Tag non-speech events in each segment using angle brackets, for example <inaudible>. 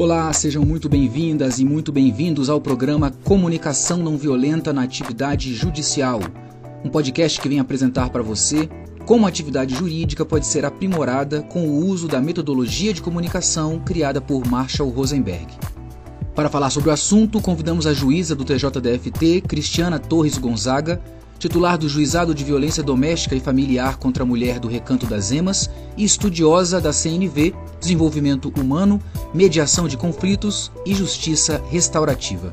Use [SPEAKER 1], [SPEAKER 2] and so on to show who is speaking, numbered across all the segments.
[SPEAKER 1] Olá, sejam muito bem-vindas e muito bem-vindos ao programa Comunicação Não Violenta na Atividade Judicial, um podcast que vem apresentar para você como a atividade jurídica pode ser aprimorada com o uso da metodologia de comunicação criada por Marshall Rosenberg. Para falar sobre o assunto, convidamos a juíza do TJDFT, Cristiana Torres Gonzaga, titular do Juizado de Violência Doméstica e Familiar contra a Mulher do Recanto das Emas e estudiosa da CNV, Desenvolvimento Humano, Mediação de Conflitos e Justiça Restaurativa.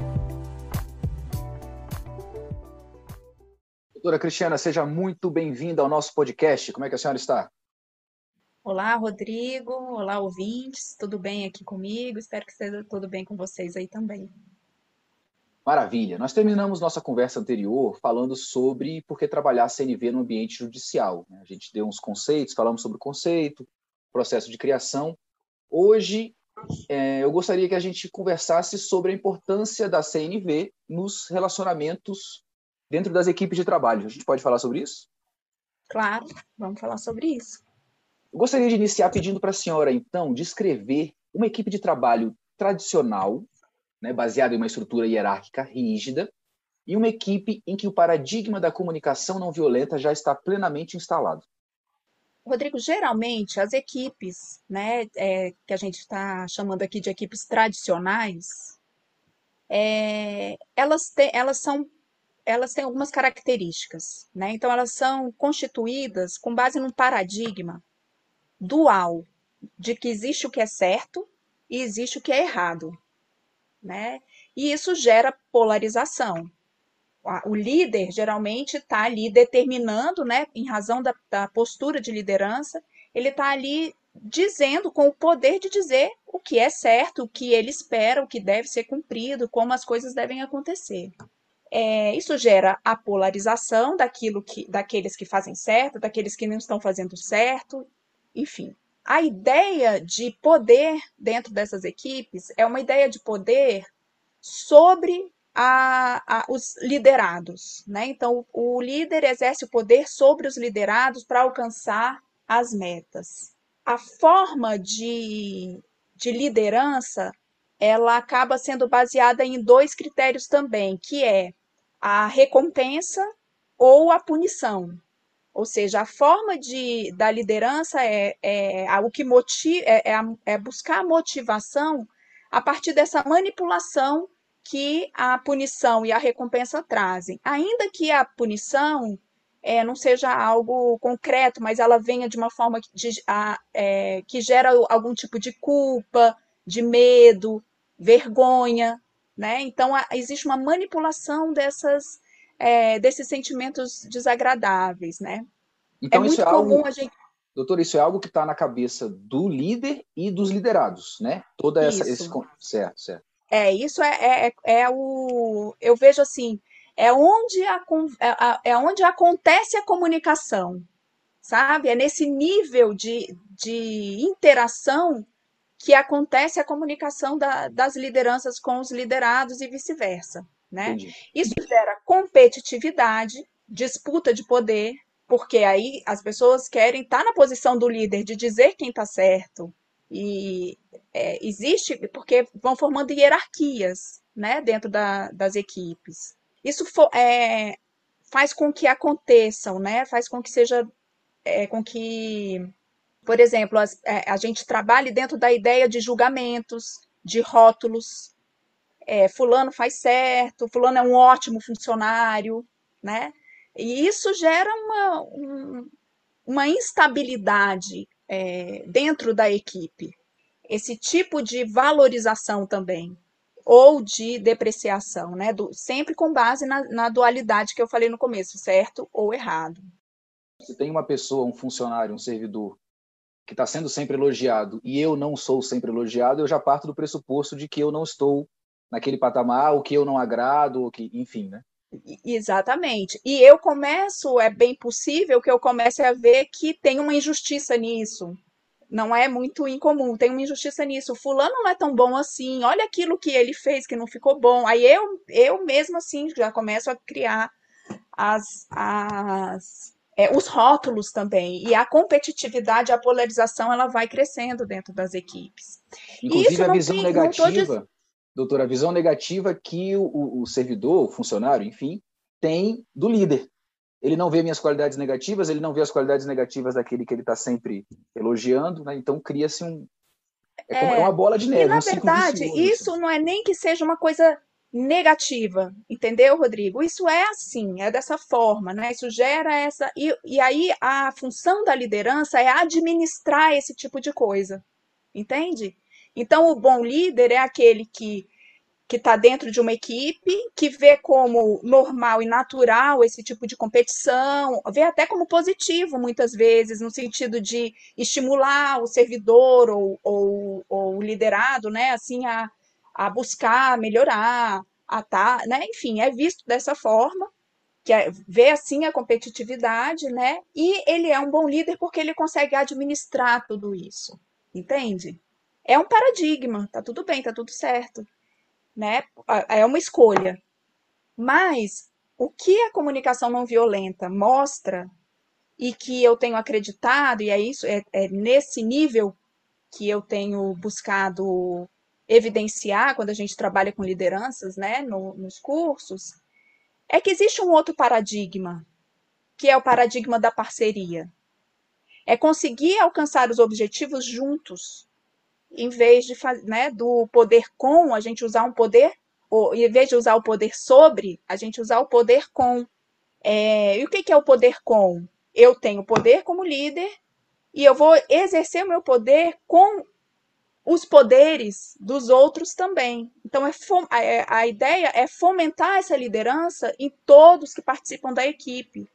[SPEAKER 1] Doutora Cristiana, seja muito bem-vinda ao nosso podcast. Como é que a senhora está?
[SPEAKER 2] Olá, Rodrigo. Olá, ouvintes. Tudo bem aqui comigo? Espero que esteja tudo bem com vocês aí também.
[SPEAKER 1] Maravilha. Nós terminamos nossa conversa anterior falando sobre por que trabalhar CNV no ambiente judicial. Né? A gente deu uns conceitos, falamos sobre o conceito, processo de criação. Hoje, é, eu gostaria que a gente conversasse sobre a importância da CNV nos relacionamentos dentro das equipes de trabalho. A gente pode falar sobre isso?
[SPEAKER 2] Claro, vamos falar sobre isso.
[SPEAKER 1] Eu gostaria de iniciar pedindo para a senhora, então, descrever uma equipe de trabalho tradicional né, baseado em uma estrutura hierárquica rígida, e uma equipe em que o paradigma da comunicação não violenta já está plenamente instalado.
[SPEAKER 2] Rodrigo, geralmente as equipes, né, é, que a gente está chamando aqui de equipes tradicionais, é, elas, te, elas são elas têm algumas características, né? Então elas são constituídas com base num paradigma dual de que existe o que é certo e existe o que é errado né? E isso gera polarização. O líder geralmente está ali determinando, né, em razão da, da postura de liderança, ele está ali dizendo, com o poder de dizer o que é certo, o que ele espera, o que deve ser cumprido, como as coisas devem acontecer. É, isso gera a polarização daquilo que, daqueles que fazem certo, daqueles que não estão fazendo certo, enfim a ideia de poder dentro dessas equipes é uma ideia de poder sobre a, a, os liderados. Né? Então, o líder exerce o poder sobre os liderados para alcançar as metas. A forma de, de liderança ela acaba sendo baseada em dois critérios também, que é a recompensa ou a punição. Ou seja, a forma de, da liderança é, é, é o que motiva, é, é, é buscar motivação a partir dessa manipulação que a punição e a recompensa trazem. Ainda que a punição é, não seja algo concreto, mas ela venha de uma forma que, de, a, é, que gera algum tipo de culpa, de medo, vergonha, né? Então a, existe uma manipulação dessas é, desses sentimentos desagradáveis, né?
[SPEAKER 1] Então, é isso é algo, a gente... Doutor, isso é algo que está na cabeça do líder e dos liderados, né? Toda essa... Esse... Certo, certo.
[SPEAKER 2] É, isso é, é, é o... Eu vejo assim, é onde, a, é, é onde acontece a comunicação, sabe? É nesse nível de, de interação que acontece a comunicação da, das lideranças com os liderados e vice-versa. Né? Isso gera competitividade, disputa de poder, porque aí as pessoas querem estar na posição do líder de dizer quem está certo. E é, existe, porque vão formando hierarquias né, dentro da, das equipes. Isso for, é, faz com que aconteçam, né, faz com que seja, é, com que, por exemplo, as, é, a gente trabalhe dentro da ideia de julgamentos, de rótulos, é, fulano faz certo, fulano é um ótimo funcionário, né? E isso gera uma, um, uma instabilidade é, dentro da equipe. Esse tipo de valorização também, ou de depreciação, né? Do, sempre com base na, na dualidade que eu falei no começo, certo ou errado.
[SPEAKER 1] Se tem uma pessoa, um funcionário, um servidor que está sendo sempre elogiado e eu não sou sempre elogiado, eu já parto do pressuposto de que eu não estou naquele patamar, o que eu não agrado, o que, enfim, né?
[SPEAKER 2] Exatamente. E eu começo, é bem possível que eu comece a ver que tem uma injustiça nisso. Não é muito incomum, tem uma injustiça nisso. O fulano não é tão bom assim, olha aquilo que ele fez que não ficou bom. Aí eu, eu mesmo assim já começo a criar as, as, é, os rótulos também. E a competitividade, a polarização, ela vai crescendo dentro das equipes.
[SPEAKER 1] Inclusive, a visão tem, negativa, tô... doutora, a visão negativa que o, o servidor, o funcionário, enfim, tem do líder. Ele não vê minhas qualidades negativas, ele não vê as qualidades negativas daquele que ele está sempre elogiando, né? então cria-se um. É, é, uma bola de neve. E,
[SPEAKER 2] na um verdade, vicioso, isso assim. não é nem que seja uma coisa negativa, entendeu, Rodrigo? Isso é assim, é dessa forma, né? Isso gera essa. E, e aí a função da liderança é administrar esse tipo de coisa, entende? Então, o bom líder é aquele que que está dentro de uma equipe, que vê como normal e natural esse tipo de competição, vê até como positivo, muitas vezes, no sentido de estimular o servidor ou, ou, ou o liderado, né, assim, a, a buscar melhorar, a tá, né? Enfim, é visto dessa forma, que é, vê assim a competitividade, né? E ele é um bom líder porque ele consegue administrar tudo isso, entende? É um paradigma, tá tudo bem, tá tudo certo, né? É uma escolha. Mas o que a comunicação não violenta mostra e que eu tenho acreditado, e é isso, é, é nesse nível que eu tenho buscado evidenciar quando a gente trabalha com lideranças, né, no, nos cursos, é que existe um outro paradigma, que é o paradigma da parceria. É conseguir alcançar os objetivos juntos, em vez de né, do poder com, a gente usar um poder, ou em vez de usar o poder sobre, a gente usar o poder com. É, e o que, que é o poder com? Eu tenho poder como líder e eu vou exercer o meu poder com os poderes dos outros também. Então, é a, é, a ideia é fomentar essa liderança em todos que participam da equipe,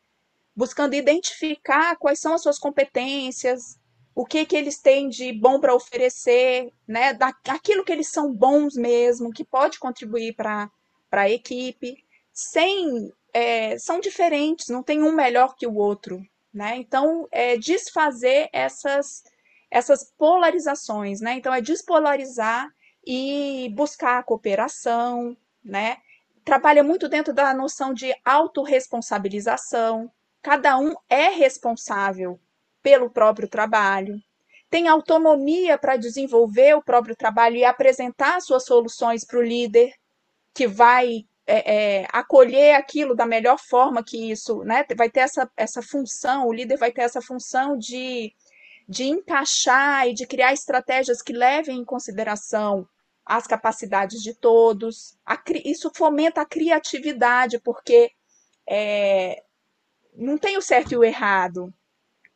[SPEAKER 2] buscando identificar quais são as suas competências, o que, que eles têm de bom para oferecer, né, aquilo que eles são bons mesmo, que pode contribuir para a equipe, sem é, são diferentes, não tem um melhor que o outro, né? Então, é desfazer essas essas polarizações, né? Então, é despolarizar e buscar a cooperação, né? Trabalha muito dentro da noção de autorresponsabilização. Cada um é responsável pelo próprio trabalho, tem autonomia para desenvolver o próprio trabalho e apresentar suas soluções para o líder, que vai é, é, acolher aquilo da melhor forma que isso, né? Vai ter essa, essa função, o líder vai ter essa função de de encaixar e de criar estratégias que levem em consideração as capacidades de todos. A, isso fomenta a criatividade, porque é, não tem o certo e o errado.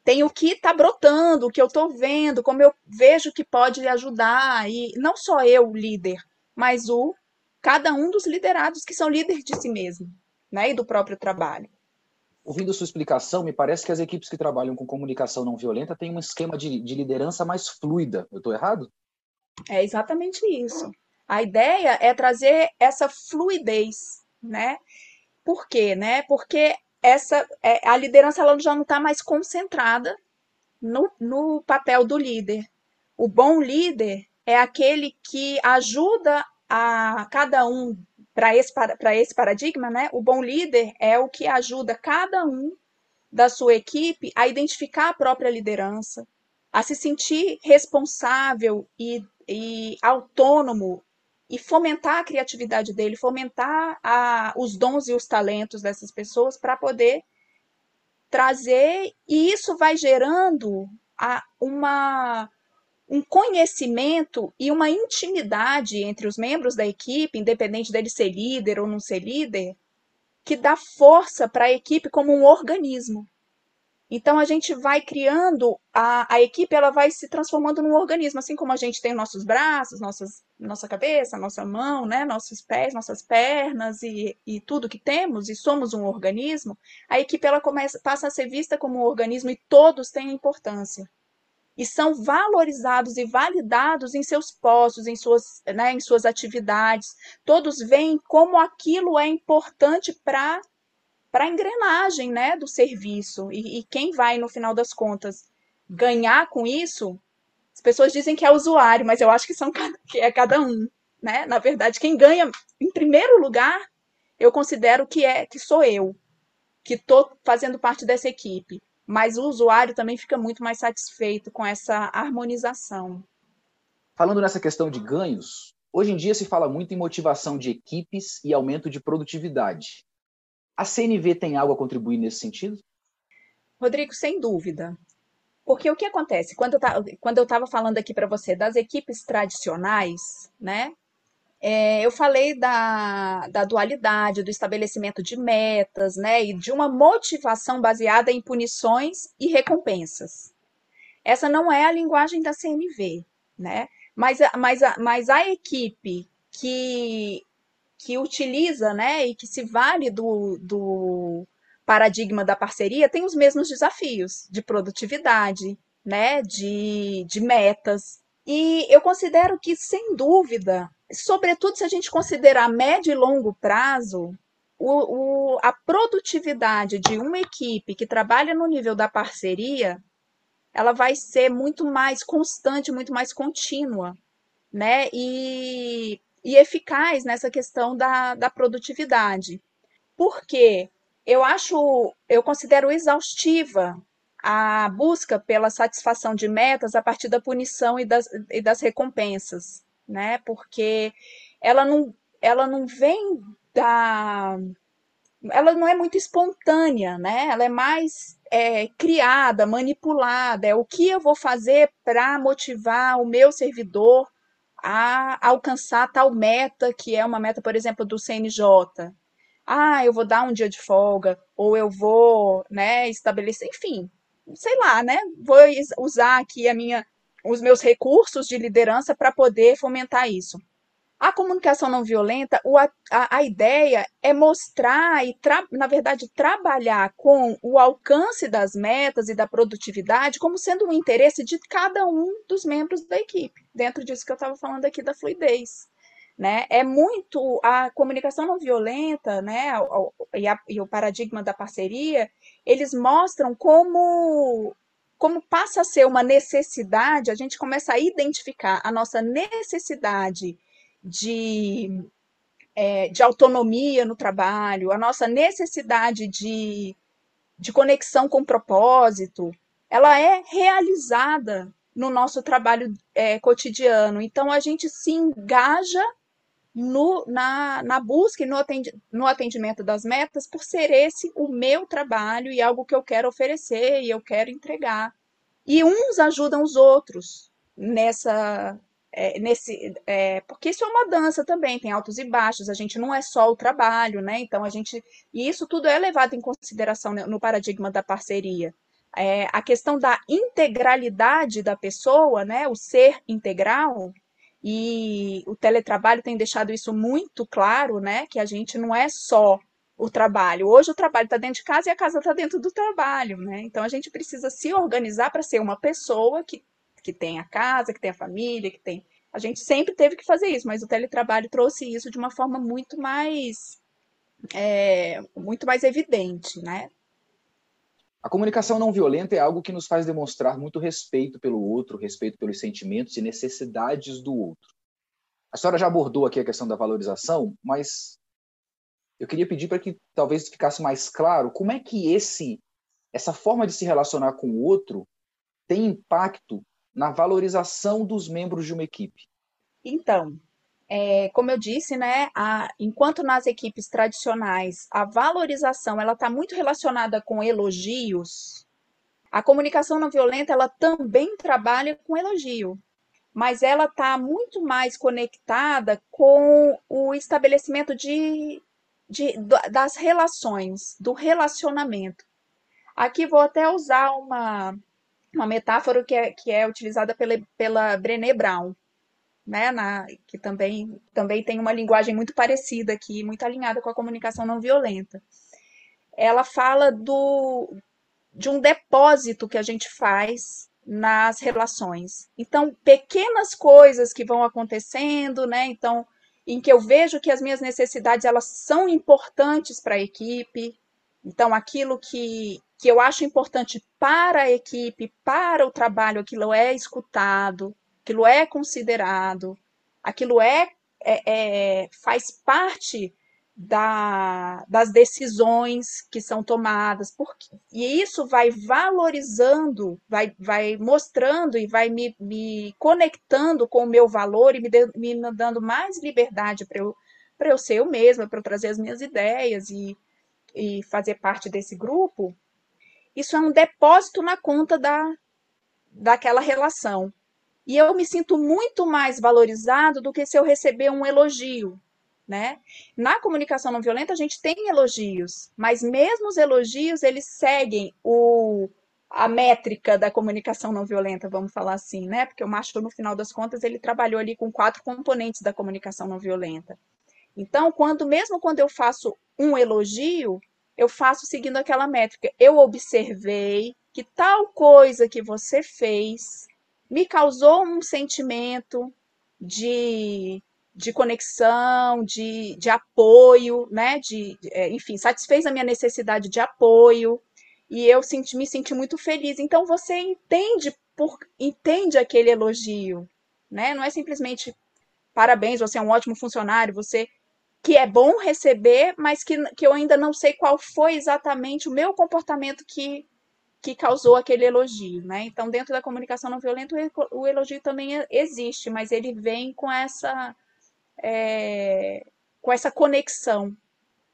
[SPEAKER 2] Tem o que está brotando, o que eu estou vendo, como eu vejo que pode ajudar. E não só eu, líder, mas o cada um dos liderados que são líderes de si mesmo, né, e do próprio trabalho
[SPEAKER 1] ouvindo sua explicação, me parece que as equipes que trabalham com comunicação não violenta têm um esquema de, de liderança mais fluida. Eu estou errado?
[SPEAKER 2] É exatamente isso. A ideia é trazer essa fluidez, né? Por quê, né? Porque essa é, a liderança ela já não está mais concentrada no, no papel do líder. O bom líder é aquele que ajuda a cada um para esse, esse paradigma, né, o bom líder é o que ajuda cada um da sua equipe a identificar a própria liderança, a se sentir responsável e, e autônomo e fomentar a criatividade dele, fomentar a, os dons e os talentos dessas pessoas para poder trazer, e isso vai gerando a, uma um conhecimento e uma intimidade entre os membros da equipe, independente dele ser líder ou não ser líder, que dá força para a equipe como um organismo. Então a gente vai criando a, a equipe, ela vai se transformando num organismo, assim como a gente tem nossos braços, nossas, nossa cabeça, nossa mão, né, nossos pés, nossas pernas e, e tudo que temos e somos um organismo. A equipe ela começa passa a ser vista como um organismo e todos têm importância e são valorizados e validados em seus postos, em suas, né, em suas atividades. Todos veem como aquilo é importante para para a engrenagem né, do serviço. E, e, quem vai, no final das contas, ganhar com isso, as pessoas dizem que é o usuário, mas eu acho que, são, <laughs> que é cada um. Né? Na verdade, quem ganha, em primeiro lugar, eu considero que é que sou eu, que estou fazendo parte dessa equipe mas o usuário também fica muito mais satisfeito com essa harmonização.
[SPEAKER 1] Falando nessa questão de ganhos, hoje em dia se fala muito em motivação de equipes e aumento de produtividade. A CNV tem algo a contribuir nesse sentido?
[SPEAKER 2] Rodrigo, sem dúvida. Porque o que acontece? Quando eu estava falando aqui para você das equipes tradicionais, né? É, eu falei da, da dualidade, do estabelecimento de metas, né? E de uma motivação baseada em punições e recompensas. Essa não é a linguagem da CNV, né? Mas, mas, mas a equipe que, que utiliza, né, e que se vale do, do paradigma da parceria tem os mesmos desafios de produtividade, né, de, de metas. E eu considero que, sem dúvida, sobretudo se a gente considerar médio e longo prazo, o, o, a produtividade de uma equipe que trabalha no nível da parceria, ela vai ser muito mais constante, muito mais contínua, né? E, e eficaz nessa questão da, da produtividade. Por quê? eu acho, eu considero exaustiva a busca pela satisfação de metas a partir da punição e das, e das recompensas, né? Porque ela não, ela não vem da. Ela não é muito espontânea, né? Ela é mais é, criada, manipulada. É o que eu vou fazer para motivar o meu servidor a alcançar tal meta, que é uma meta, por exemplo, do CNJ, ah, eu vou dar um dia de folga, ou eu vou, né, estabelecer, enfim, sei lá, né, vou usar aqui a minha, os meus recursos de liderança para poder fomentar isso. A comunicação não violenta, o, a, a ideia é mostrar e, na verdade, trabalhar com o alcance das metas e da produtividade como sendo um interesse de cada um dos membros da equipe, dentro disso que eu estava falando aqui da fluidez né? É muito a comunicação não violenta, né? E, a, e o paradigma da parceria, eles mostram como como passa a ser uma necessidade, a gente começa a identificar a nossa necessidade de, é, de autonomia no trabalho, a nossa necessidade de, de conexão com propósito, ela é realizada no nosso trabalho é, cotidiano. Então, a gente se engaja no, na, na busca e no, atendi, no atendimento das metas, por ser esse o meu trabalho e algo que eu quero oferecer e eu quero entregar. E uns ajudam os outros nessa. É, nesse, é, porque isso é uma dança também, tem altos e baixos, a gente não é só o trabalho, né? Então a gente. E isso tudo é levado em consideração no paradigma da parceria. É, a questão da integralidade da pessoa, né? O ser integral, e o teletrabalho tem deixado isso muito claro, né? Que a gente não é só o trabalho. Hoje o trabalho está dentro de casa e a casa está dentro do trabalho, né? Então a gente precisa se organizar para ser uma pessoa que, que tem a casa, que tem a família, que tem. A gente sempre teve que fazer isso, mas o teletrabalho trouxe isso de uma forma muito mais é, muito mais evidente, né?
[SPEAKER 1] A comunicação não violenta é algo que nos faz demonstrar muito respeito pelo outro, respeito pelos sentimentos e necessidades do outro. A senhora já abordou aqui a questão da valorização, mas eu queria pedir para que talvez ficasse mais claro como é que esse essa forma de se relacionar com o outro tem impacto na valorização dos membros de uma equipe.
[SPEAKER 2] Então, é, como eu disse, né, a, enquanto nas equipes tradicionais a valorização ela está muito relacionada com elogios, a comunicação não violenta ela também trabalha com elogio, mas ela está muito mais conectada com o estabelecimento de, de, das relações, do relacionamento. Aqui vou até usar uma, uma metáfora que é, que é utilizada pela, pela Brené Brown né, na, que também, também tem uma linguagem muito parecida aqui, muito alinhada com a comunicação não violenta. Ela fala do, de um depósito que a gente faz nas relações. Então, pequenas coisas que vão acontecendo, né? Então, em que eu vejo que as minhas necessidades elas são importantes para a equipe. Então, aquilo que, que eu acho importante para a equipe, para o trabalho, aquilo é escutado, aquilo é considerado, aquilo é, é, é faz parte da, das decisões que são tomadas, porque, e isso vai valorizando, vai, vai mostrando e vai me, me conectando com o meu valor e me, de, me dando mais liberdade para eu, eu ser eu mesma, para eu trazer as minhas ideias e, e fazer parte desse grupo. Isso é um depósito na conta da, daquela relação. E eu me sinto muito mais valorizado do que se eu receber um elogio, né? Na comunicação não violenta a gente tem elogios, mas mesmo os elogios eles seguem o a métrica da comunicação não violenta, vamos falar assim, né? Porque o Macho no final das contas ele trabalhou ali com quatro componentes da comunicação não violenta. Então, quando mesmo quando eu faço um elogio, eu faço seguindo aquela métrica. Eu observei que tal coisa que você fez me causou um sentimento de de conexão, de, de apoio, né? De, é, enfim, satisfez a minha necessidade de apoio e eu senti, me senti muito feliz. Então você entende por entende aquele elogio, né? Não é simplesmente parabéns, você é um ótimo funcionário, você que é bom receber, mas que, que eu ainda não sei qual foi exatamente o meu comportamento que, que causou aquele elogio, né? Então, dentro da comunicação não violenta, o elogio também existe, mas ele vem com essa é, com essa conexão.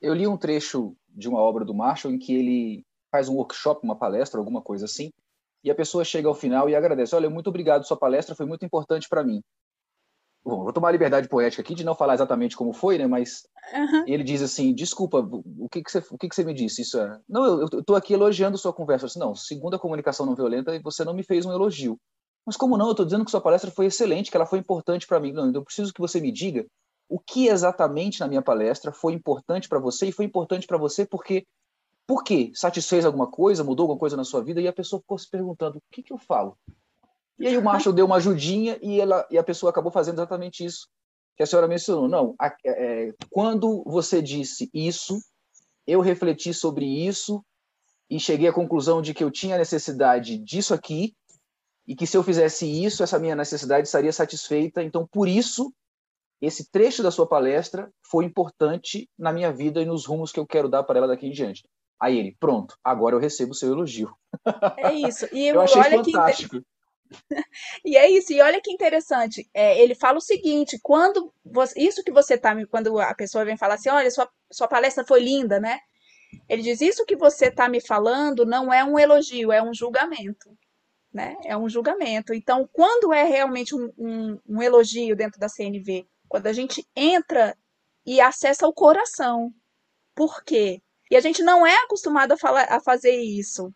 [SPEAKER 1] Eu li um trecho de uma obra do Marshall em que ele faz um workshop, uma palestra, alguma coisa assim, e a pessoa chega ao final e agradece. Olha, muito obrigado, sua palestra foi muito importante para mim. Bom, vou tomar a liberdade poética aqui de não falar exatamente como foi, né? Mas uhum. ele diz assim: desculpa, o que, que, você, o que, que você me disse? Isso é. Não, eu estou aqui elogiando sua conversa. Eu disse, não, segundo a comunicação não violenta, você não me fez um elogio. Mas como não? Eu estou dizendo que sua palestra foi excelente, que ela foi importante para mim. Não, então eu preciso que você me diga o que exatamente na minha palestra foi importante para você e foi importante para você porque por quê? Satisfez alguma coisa, mudou alguma coisa na sua vida e a pessoa ficou se perguntando o que, que eu falo. E aí o Marshall deu uma ajudinha e, ela, e a pessoa acabou fazendo exatamente isso que a senhora mencionou. Não, a, é, quando você disse isso, eu refleti sobre isso e cheguei à conclusão de que eu tinha necessidade disso aqui e que se eu fizesse isso, essa minha necessidade estaria satisfeita. Então, por isso, esse trecho da sua palestra foi importante na minha vida e nos rumos que eu quero dar para ela daqui em diante. Aí ele, pronto, agora eu recebo o seu elogio.
[SPEAKER 2] É isso. E
[SPEAKER 1] eu, <laughs> eu achei fantástico. Que... <laughs>
[SPEAKER 2] E é isso, e olha que interessante. É, ele fala o seguinte: quando você, isso que você tá, quando a pessoa vem falar assim, olha, sua, sua palestra foi linda, né? Ele diz: Isso que você está me falando não é um elogio, é um julgamento. Né? É um julgamento. Então, quando é realmente um, um, um elogio dentro da CNV? Quando a gente entra e acessa o coração. Por quê? E a gente não é acostumado a, falar, a fazer isso.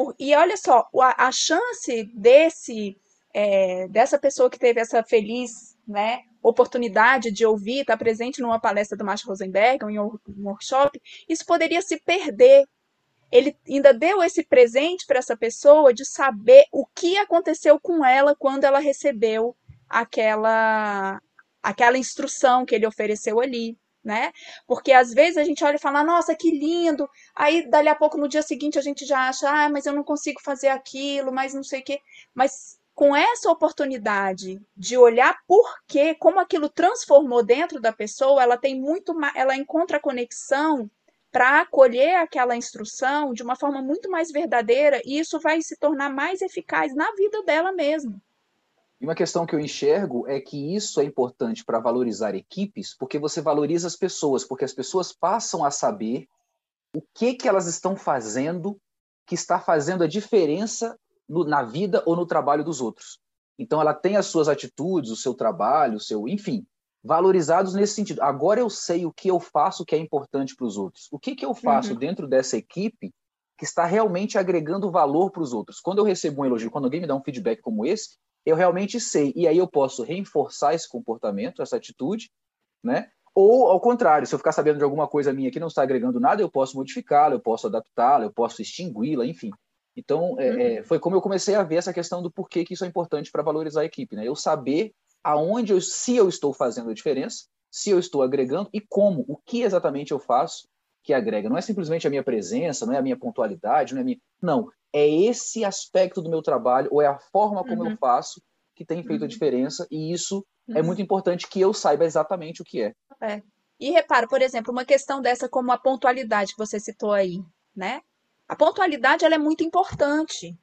[SPEAKER 2] Por, e olha só, a, a chance desse é, dessa pessoa que teve essa feliz né, oportunidade de ouvir, estar tá presente numa palestra do Marshall Rosenberg, ou em um workshop, isso poderia se perder. Ele ainda deu esse presente para essa pessoa de saber o que aconteceu com ela quando ela recebeu aquela aquela instrução que ele ofereceu ali, né? Porque às vezes a gente olha e fala, nossa, que lindo. Aí, dali a pouco, no dia seguinte, a gente já acha, ah, mas eu não consigo fazer aquilo, mas não sei o quê. Mas com essa oportunidade de olhar por quê, como aquilo transformou dentro da pessoa, ela tem muito ela encontra conexão para acolher aquela instrução de uma forma muito mais verdadeira e isso vai se tornar mais eficaz na vida dela mesmo.
[SPEAKER 1] E uma questão que eu enxergo é que isso é importante para valorizar equipes, porque você valoriza as pessoas, porque as pessoas passam a saber o que, que elas estão fazendo que está fazendo a diferença no, na vida ou no trabalho dos outros. Então ela tem as suas atitudes, o seu trabalho, o seu, enfim, valorizados nesse sentido. Agora eu sei o que eu faço que é importante para os outros. O que, que eu faço uhum. dentro dessa equipe que está realmente agregando valor para os outros. Quando eu recebo um elogio, quando alguém me dá um feedback como esse, eu realmente sei. E aí eu posso reforçar esse comportamento, essa atitude, né? Ou, ao contrário, se eu ficar sabendo de alguma coisa minha que não está agregando nada, eu posso modificá-la, eu posso adaptá-la, eu posso extingui-la, enfim. Então, é, uhum. é, foi como eu comecei a ver essa questão do porquê que isso é importante para valorizar a equipe, né? Eu saber aonde, eu, se eu estou fazendo a diferença, se eu estou agregando e como, o que exatamente eu faço que agrega. Não é simplesmente a minha presença, não é a minha pontualidade, não é a minha... Não, é esse aspecto do meu trabalho, ou é a forma como uhum. eu faço, que tem feito uhum. a diferença, e isso é uhum. é muito importante que eu saiba exatamente o que é.
[SPEAKER 2] É, E repara, por exemplo, uma questão dessa como a pontualidade que você citou aí, né? A pontualidade ela é muito importante.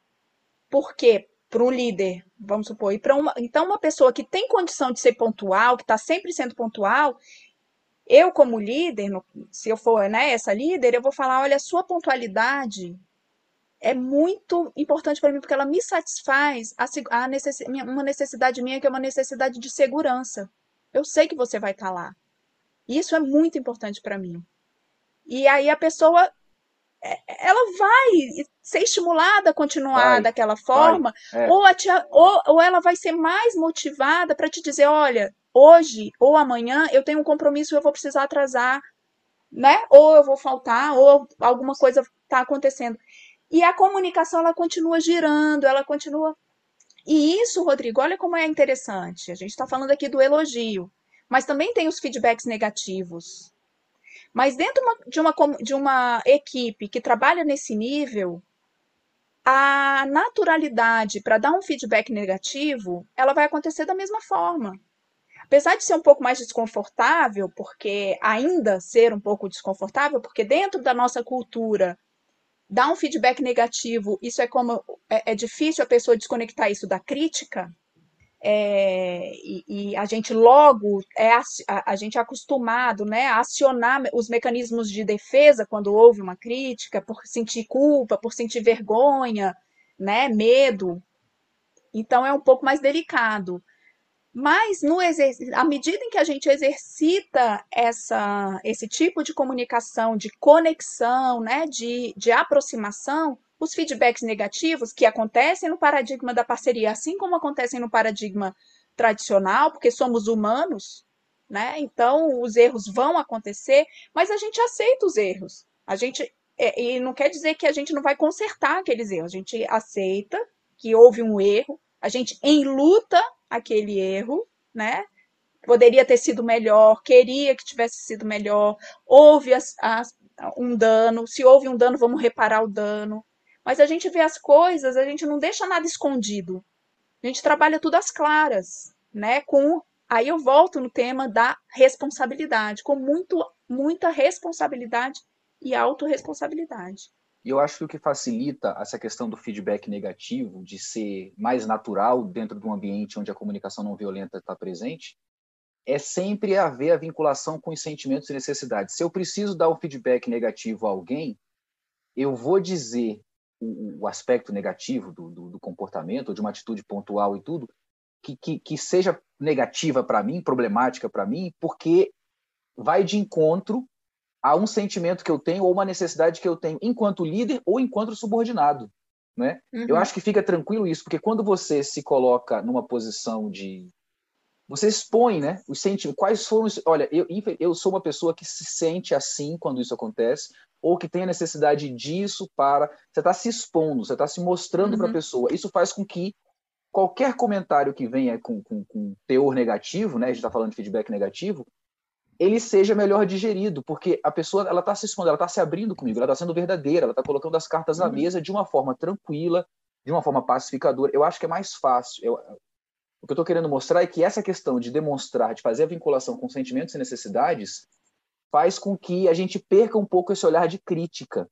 [SPEAKER 2] Porque para um líder, vamos supor, e para uma, então uma pessoa que tem condição de ser pontual, que está sempre sendo pontual, eu como líder, se eu for né, essa líder, eu vou falar, olha, a sua pontualidade é muito importante para mim porque ela me satisfaz a, a necess, uma necessidade minha que é uma necessidade de segurança. Eu sei que você vai estar tá lá. Isso é muito importante para mim. E aí a pessoa é, ela vai ser estimulada a continuar vai, daquela forma, é. ou, ou, ou ela vai ser mais motivada para te dizer, olha, hoje ou amanhã eu tenho um compromisso e eu vou precisar atrasar, né? Ou eu vou faltar, ou alguma coisa está acontecendo. E a comunicação ela continua girando, ela continua. E isso, Rodrigo, olha como é interessante. A gente está falando aqui do elogio, mas também tem os feedbacks negativos. Mas dentro de uma, de uma equipe que trabalha nesse nível, a naturalidade para dar um feedback negativo, ela vai acontecer da mesma forma. Apesar de ser um pouco mais desconfortável, porque ainda ser um pouco desconfortável, porque dentro da nossa cultura dar um feedback negativo, isso é como é, é difícil a pessoa desconectar isso da crítica. É, e, e, a gente logo é a, a, gente é acostumado né, a acionar os mecanismos de defesa quando houve uma crítica, por sentir culpa, por sentir vergonha, né, medo. Então é um pouco mais delicado. Mas no à medida em que a gente exercita essa, esse tipo de comunicação, de conexão, né, de, de aproximação, os feedbacks negativos que acontecem no paradigma da parceria, assim como acontecem no paradigma tradicional, porque somos humanos, né? Então os erros vão acontecer, mas a gente aceita os erros. A gente é, e não quer dizer que a gente não vai consertar aqueles erros. A gente aceita que houve um erro, a gente enluta aquele erro, né? Poderia ter sido melhor, queria que tivesse sido melhor, houve as, as, um dano, se houve um dano, vamos reparar o dano. Mas a gente vê as coisas, a gente não deixa nada escondido. A gente trabalha tudo às claras, né? Com aí eu volto no tema da responsabilidade, com muito, muita responsabilidade e autorresponsabilidade.
[SPEAKER 1] E eu acho que o que facilita essa questão do feedback negativo, de ser mais natural dentro de um ambiente onde a comunicação não violenta está presente, é sempre haver a vinculação com os sentimentos e necessidades. Se eu preciso dar um feedback negativo a alguém, eu vou dizer o, o aspecto negativo do, do, do, comportamento, ou de uma atitude pontual e tudo, que, que, que seja negativa para mim, problemática para mim, porque vai de encontro a um sentimento que eu tenho ou uma necessidade que eu tenho enquanto líder ou enquanto subordinado. Né? Uhum. Eu acho que fica tranquilo isso, porque quando você se coloca numa posição de. Você expõe né, os sentimentos. Quais foram os. Olha, eu, eu sou uma pessoa que se sente assim quando isso acontece, ou que tem a necessidade disso para. Você está se expondo, você está se mostrando uhum. para a pessoa. Isso faz com que qualquer comentário que venha com, com, com teor negativo, né, a gente está falando de feedback negativo, ele seja melhor digerido, porque a pessoa ela está se expondo, ela está se abrindo comigo, ela está sendo verdadeira, ela está colocando as cartas na uhum. mesa de uma forma tranquila, de uma forma pacificadora. Eu acho que é mais fácil. Eu, o que eu estou querendo mostrar é que essa questão de demonstrar, de fazer a vinculação com sentimentos e necessidades, faz com que a gente perca um pouco esse olhar de crítica.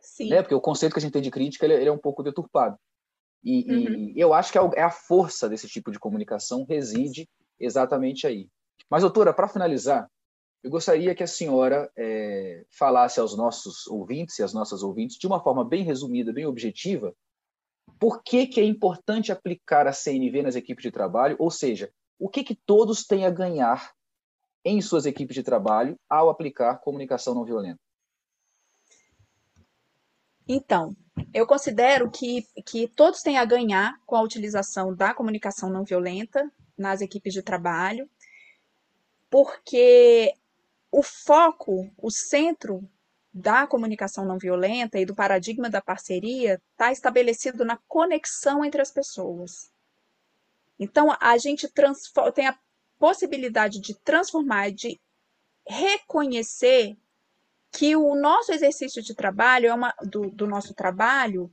[SPEAKER 1] Sim. Né? Porque o conceito que a gente tem de crítica ele, ele é um pouco deturpado. E, uhum. e eu acho que é, é a força desse tipo de comunicação reside exatamente aí. Mas, doutora, para finalizar, eu gostaria que a senhora é, falasse aos nossos ouvintes e às nossas ouvintes, de uma forma bem resumida, bem objetiva, por que, que é importante aplicar a CNV nas equipes de trabalho, ou seja, o que, que todos têm a ganhar em suas equipes de trabalho ao aplicar comunicação não violenta?
[SPEAKER 2] Então, eu considero que, que todos têm a ganhar com a utilização da comunicação não violenta nas equipes de trabalho, porque o foco, o centro da comunicação não violenta e do paradigma da parceria está estabelecido na conexão entre as pessoas. Então, a gente tem a possibilidade de transformar, de reconhecer que o nosso exercício de trabalho é uma do, do nosso trabalho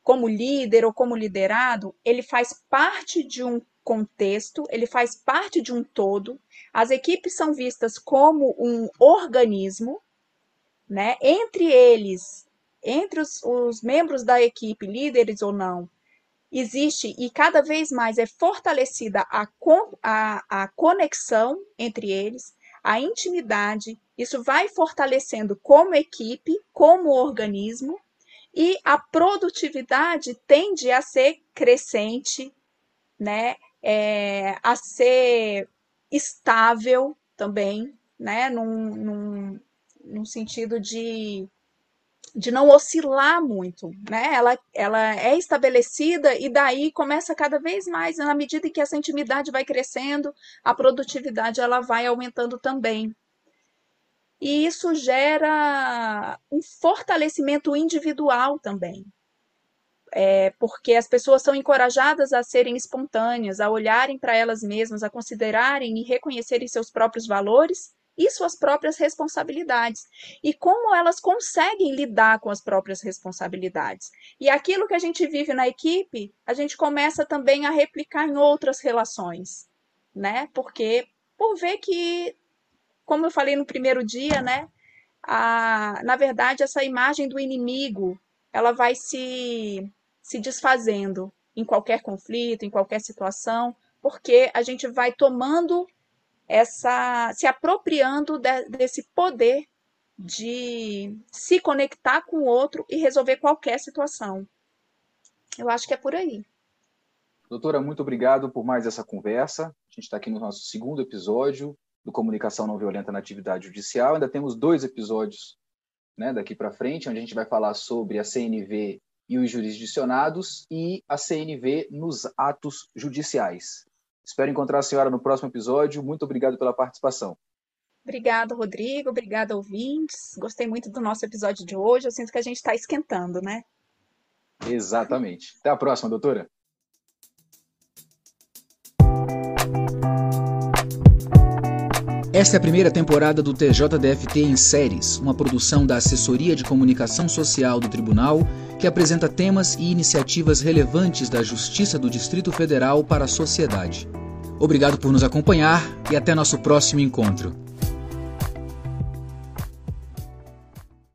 [SPEAKER 2] como líder ou como liderado, ele faz parte de um contexto, ele faz parte de um todo. As equipes são vistas como um organismo, né? Entre eles, entre os, os membros da equipe, líderes ou não, existe e cada vez mais é fortalecida a, a, a conexão entre eles, a intimidade. Isso vai fortalecendo como equipe, como organismo, e a produtividade tende a ser crescente, né? É, a ser estável também, né? Num, num, num sentido de de não oscilar muito, né? Ela, ela é estabelecida e daí começa cada vez mais, na medida que essa intimidade vai crescendo, a produtividade ela vai aumentando também. E isso gera um fortalecimento individual também. É, porque as pessoas são encorajadas a serem espontâneas, a olharem para elas mesmas, a considerarem e reconhecerem seus próprios valores e suas próprias responsabilidades. E como elas conseguem lidar com as próprias responsabilidades. E aquilo que a gente vive na equipe, a gente começa também a replicar em outras relações, né? Porque por ver que, como eu falei no primeiro dia, né? A, na verdade, essa imagem do inimigo, ela vai se, se desfazendo em qualquer conflito, em qualquer situação, porque a gente vai tomando essa se apropriando de, desse poder de se conectar com o outro e resolver qualquer situação. Eu acho que é por aí.
[SPEAKER 1] Doutora, muito obrigado por mais essa conversa. A gente está aqui no nosso segundo episódio do Comunicação Não Violenta na Atividade Judicial. Ainda temos dois episódios né, daqui para frente, onde a gente vai falar sobre a CNV e os jurisdicionados e a CNV nos atos judiciais. Espero encontrar a senhora no próximo episódio. Muito obrigado pela participação.
[SPEAKER 2] Obrigada, Rodrigo. Obrigada, ouvintes. Gostei muito do nosso episódio de hoje. Eu sinto que a gente está esquentando, né?
[SPEAKER 1] Exatamente. Até a próxima, doutora. Esta é a primeira temporada do TJDFT em séries, uma produção da Assessoria de Comunicação Social do Tribunal, que apresenta temas e iniciativas relevantes da Justiça do Distrito Federal para a sociedade. Obrigado por nos acompanhar e até nosso próximo encontro.